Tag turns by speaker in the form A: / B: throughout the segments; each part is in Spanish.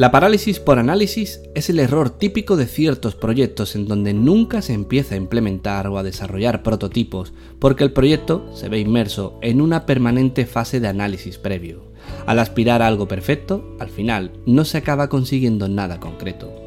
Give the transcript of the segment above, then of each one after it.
A: La parálisis por análisis es el error típico de ciertos proyectos en donde nunca se empieza a implementar o a desarrollar prototipos porque el proyecto se ve inmerso en una permanente fase de análisis previo. Al aspirar a algo perfecto, al final no se acaba consiguiendo nada concreto.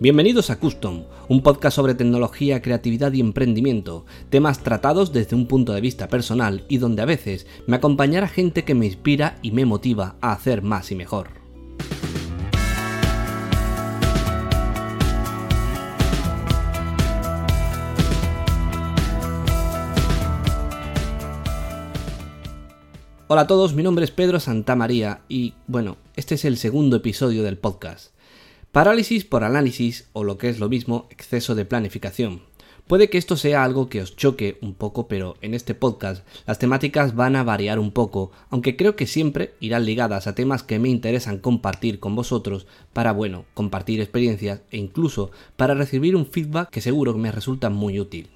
A: Bienvenidos a Custom, un podcast sobre tecnología, creatividad y emprendimiento, temas tratados desde un punto de vista personal y donde a veces me acompañará gente que me inspira y me motiva a hacer más y mejor. Hola a todos, mi nombre es Pedro Santamaría y bueno, este es el segundo episodio del podcast. Parálisis por análisis o lo que es lo mismo, exceso de planificación. Puede que esto sea algo que os choque un poco, pero en este podcast las temáticas van a variar un poco, aunque creo que siempre irán ligadas a temas que me interesan compartir con vosotros para, bueno, compartir experiencias e incluso para recibir un feedback que seguro me resulta muy útil.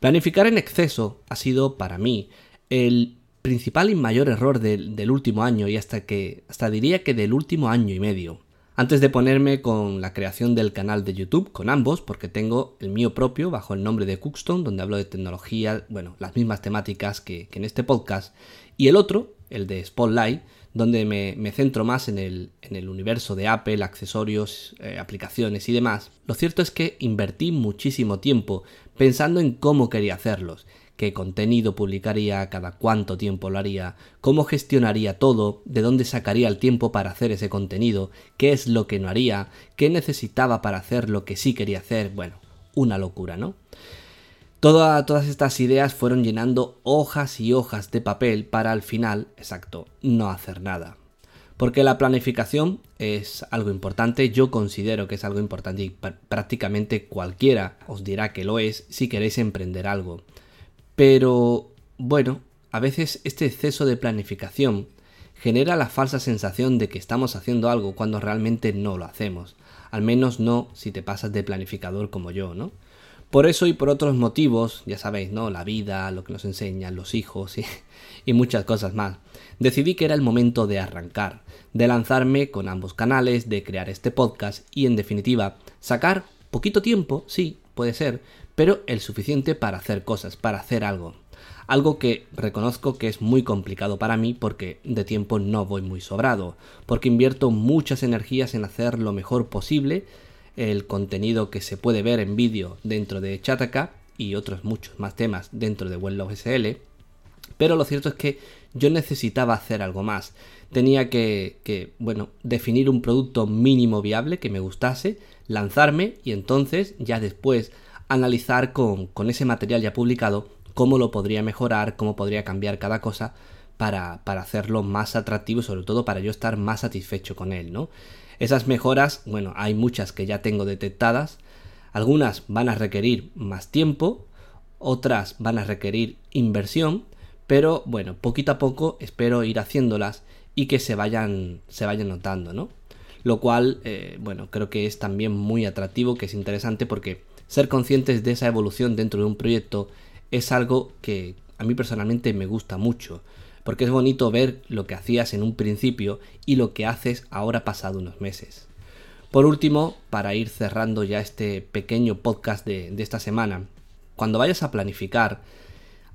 A: Planificar en exceso ha sido para mí el principal y mayor error del, del último año y hasta que, hasta diría que del último año y medio. Antes de ponerme con la creación del canal de YouTube, con ambos, porque tengo el mío propio bajo el nombre de Cookstone, donde hablo de tecnología, bueno, las mismas temáticas que, en este podcast, y el otro, el de Spotlight, donde me, centro más en el, universo de Apple, accesorios, eh, aplicaciones y demás, lo cierto es que invertí muchísimo tiempo pensando en cómo quería hacerlos qué contenido publicaría, cada cuánto tiempo lo haría, cómo gestionaría todo, de dónde sacaría el tiempo para hacer ese contenido, qué es lo que no haría, qué necesitaba para hacer lo que sí quería hacer, bueno, una locura, ¿no? todas estas ideas fueron llenando hojas y hojas de papel para al final, exacto, no hacer nada. Porque la planificación es algo importante, yo considero que es algo importante y prácticamente cualquiera os dirá que lo es si queréis emprender algo. Pero, bueno, a veces este exceso de planificación genera la falsa sensación de que estamos haciendo algo cuando realmente no lo hacemos. Al menos no si te pasas de planificador como yo, ¿no? Por eso y por otros motivos, ya sabéis, ¿no? La vida, lo que nos enseñan, los hijos y, y muchas cosas más. Decidí que era el momento de arrancar, de lanzarme con ambos canales, de crear este podcast y en definitiva sacar poquito tiempo, sí, puede ser, pero el suficiente para hacer cosas, para hacer algo. Algo que reconozco que es muy complicado para mí porque de tiempo no voy muy sobrado, porque invierto muchas energías en hacer lo mejor posible el contenido que se puede ver en vídeo dentro de Chataka y otros muchos más temas dentro de Wenlog SL, pero lo cierto es que yo necesitaba hacer algo más. Tenía que, que, bueno, definir un producto mínimo viable que me gustase, lanzarme y entonces ya después analizar con, ese material ya publicado cómo lo podría mejorar, cómo podría cambiar cada cosa para, para, hacerlo más atractivo y sobre todo para yo estar más satisfecho con él, ¿no? Esas mejoras, bueno, hay muchas que ya tengo detectadas, algunas van a requerir más tiempo, otras van a requerir inversión, pero bueno, poquito a poco espero ir haciéndolas y que se vayan, se vayan notando, ¿no? Lo cual, eh, bueno, creo que es también muy atractivo, que es interesante porque ser conscientes de esa evolución dentro de un proyecto es algo que a mí personalmente me gusta mucho, porque es bonito ver lo que hacías en un principio y lo que haces ahora pasado unos meses. Por último, para ir cerrando ya este pequeño podcast de, esta semana, cuando vayas a planificar,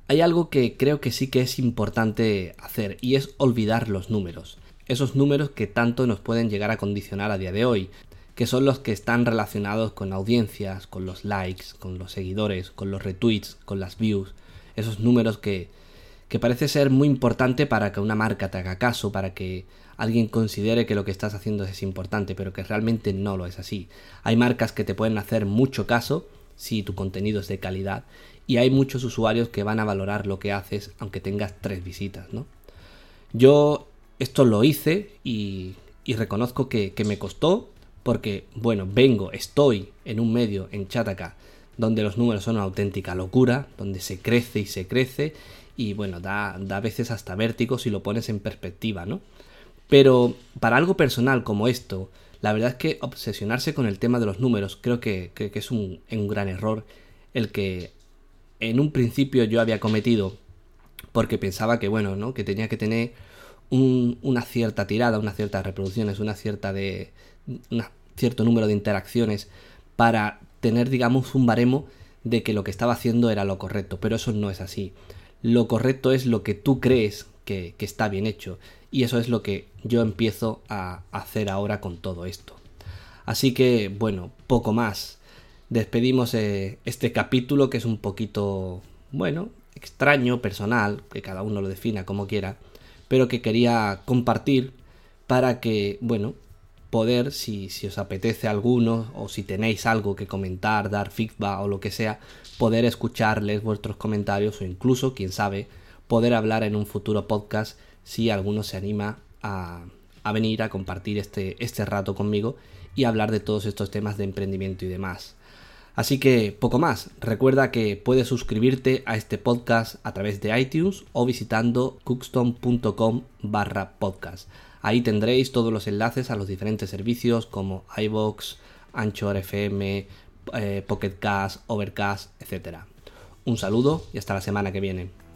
A: hay algo que creo que sí que es importante hacer y es olvidar los números. Esos números que tanto nos pueden llegar a condicionar a día de hoy, que son los que están relacionados con audiencias, con los likes, con los seguidores, con los retweets, con las views, esos números que, que parece ser muy importante para que una marca te haga caso, para que alguien considere que lo que estás haciendo es importante, pero que realmente no lo es así. Hay marcas que te pueden hacer mucho caso si tu contenido es de calidad y hay muchos usuarios que van a valorar lo que haces aunque tengas tres visitas, ¿no? Yo esto lo hice y, y reconozco que, que me costó, porque, bueno, vengo, estoy en un medio, en Chataka, donde los números son una auténtica locura, donde se crece y se crece, y bueno, da, da a veces hasta vértigo si lo pones en perspectiva, ¿no? Pero para algo personal como esto, la verdad es que obsesionarse con el tema de los números creo que, que, es un, un, gran error el que en un principio yo había cometido porque pensaba que bueno, ¿no? Que tenía que tener una cierta tirada, unas ciertas reproducciones, una cierta de cierto número de interacciones para tener, digamos, un baremo de que lo que estaba haciendo era lo correcto, pero eso no es así. Lo correcto es lo que tú crees que, está bien hecho y eso es lo que yo empiezo a hacer ahora con todo esto. Así que, bueno, poco más. Despedimos eh, este capítulo que es un poquito, bueno, extraño, personal, que cada uno lo defina como quiera, pero que quería compartir para que, bueno, poder, si, si os apetece alguno o si tenéis algo que comentar, dar feedback o lo que sea, poder escucharles vuestros comentarios o incluso, quién sabe, poder hablar en un futuro podcast si alguno se anima a, a venir a compartir este, este rato conmigo y hablar de todos estos temas de emprendimiento y demás. Así que poco más, recuerda que puedes suscribirte a este podcast a través de iTunes o visitando cookstone.com barra podcast. Ahí tendréis todos los enlaces a los diferentes servicios como iVoox, Anchor FM, eh, Pocket Overcast, etc. Un saludo y hasta la semana que viene.